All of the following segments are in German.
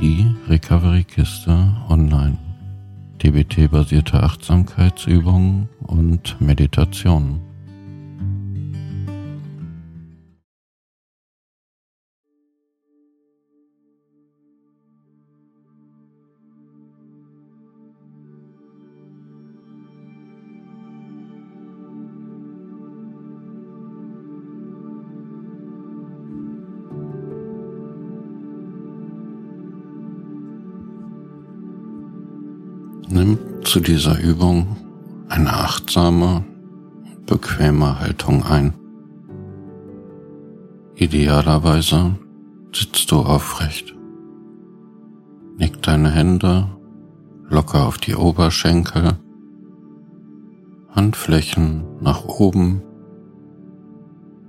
die Recovery-Kiste online. DBT-basierte Achtsamkeitsübungen und Meditationen. Nimm zu dieser Übung eine achtsame, bequeme Haltung ein. Idealerweise sitzt du aufrecht. Nick deine Hände locker auf die Oberschenkel, Handflächen nach oben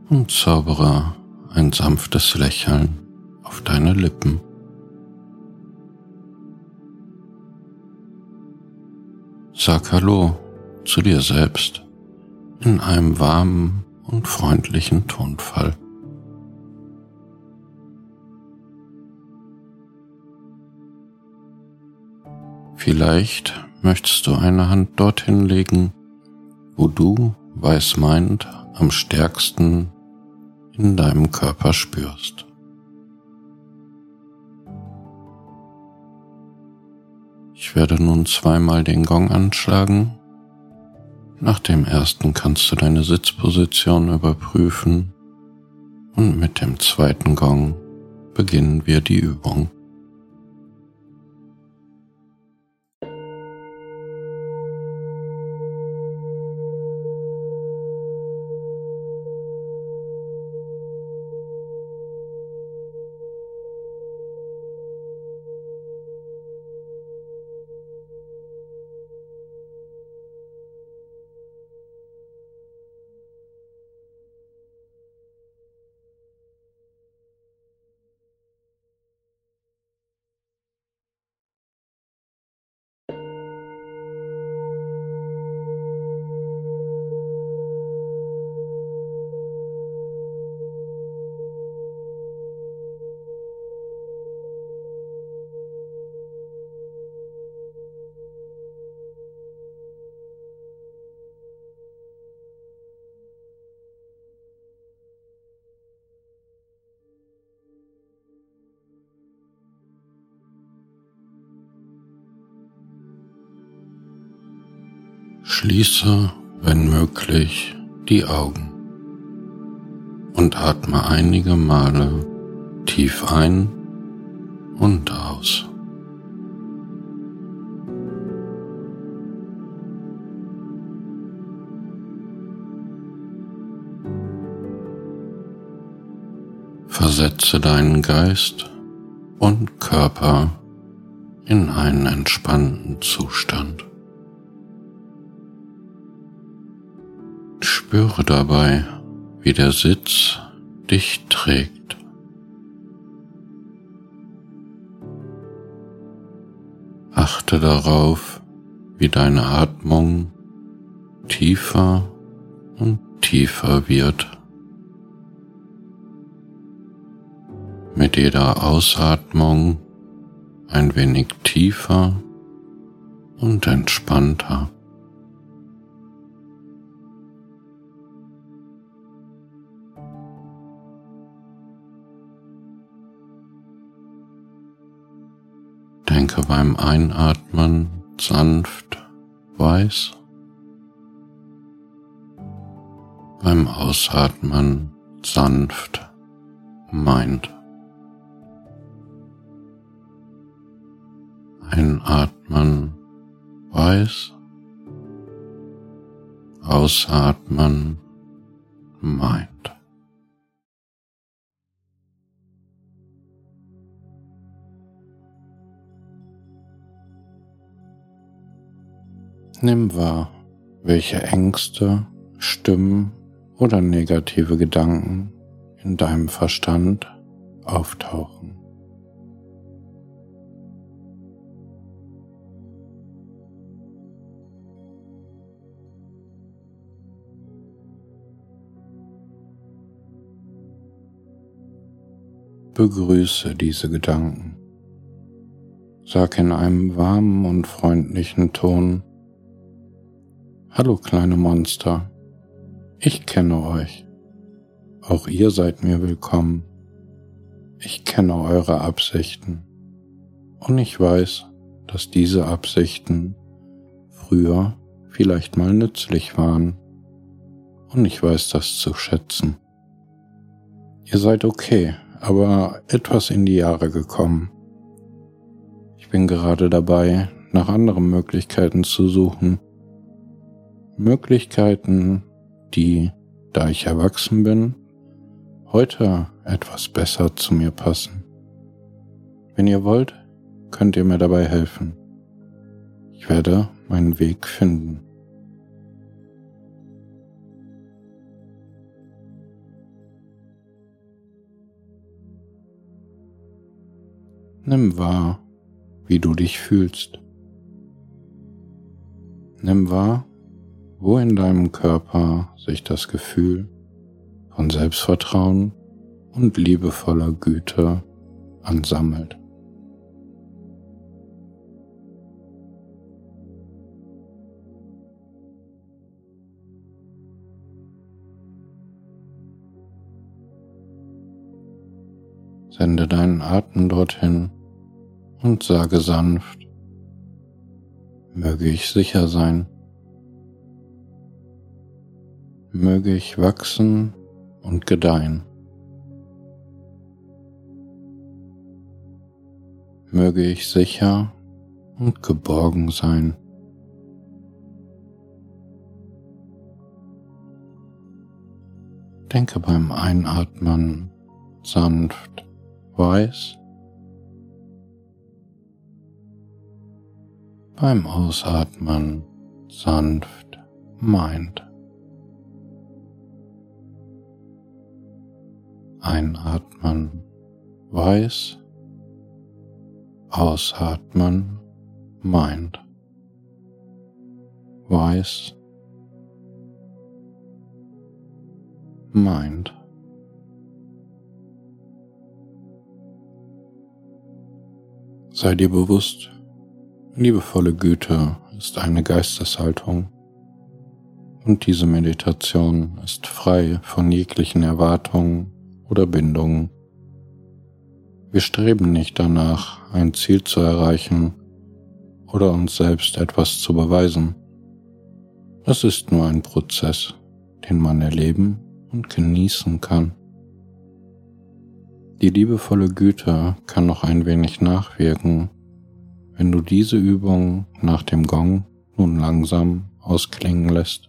und zaubere ein sanftes Lächeln auf deine Lippen. Sag Hallo zu dir selbst in einem warmen und freundlichen Tonfall. Vielleicht möchtest du eine Hand dorthin legen, wo du weißmeinend am stärksten in deinem Körper spürst. Ich werde nun zweimal den Gong anschlagen. Nach dem ersten kannst du deine Sitzposition überprüfen und mit dem zweiten Gong beginnen wir die Übung. Schließe, wenn möglich, die Augen und atme einige Male tief ein und aus. Versetze deinen Geist und Körper in einen entspannten Zustand. Spüre dabei, wie der Sitz dich trägt. Achte darauf, wie deine Atmung tiefer und tiefer wird. Mit jeder Ausatmung ein wenig tiefer und entspannter. Denke beim Einatmen sanft weiß, beim Ausatmen sanft meint. Einatmen weiß, ausatmen meint. Nimm wahr, welche Ängste, Stimmen oder negative Gedanken in deinem Verstand auftauchen. Begrüße diese Gedanken. Sag in einem warmen und freundlichen Ton, Hallo kleine Monster, ich kenne euch. Auch ihr seid mir willkommen. Ich kenne eure Absichten. Und ich weiß, dass diese Absichten früher vielleicht mal nützlich waren. Und ich weiß das zu schätzen. Ihr seid okay, aber etwas in die Jahre gekommen. Ich bin gerade dabei, nach anderen Möglichkeiten zu suchen. Möglichkeiten, die, da ich erwachsen bin, heute etwas besser zu mir passen. Wenn ihr wollt, könnt ihr mir dabei helfen. Ich werde meinen Weg finden. Nimm wahr, wie du dich fühlst. Nimm wahr, wo in deinem Körper sich das Gefühl von Selbstvertrauen und liebevoller Güte ansammelt. Sende deinen Atem dorthin und sage sanft, möge ich sicher sein, möge ich wachsen und gedeihen. Möge ich sicher und geborgen sein. Denke beim Einatmen sanft weiß, beim Ausatmen sanft meint. Einatmen weiß, ausatmen meint. Weiß, meint. Sei dir bewusst, liebevolle Güte ist eine Geisteshaltung und diese Meditation ist frei von jeglichen Erwartungen oder Bindungen. Wir streben nicht danach, ein Ziel zu erreichen oder uns selbst etwas zu beweisen. Es ist nur ein Prozess, den man erleben und genießen kann. Die liebevolle Güte kann noch ein wenig nachwirken, wenn du diese Übung nach dem Gong nun langsam ausklingen lässt.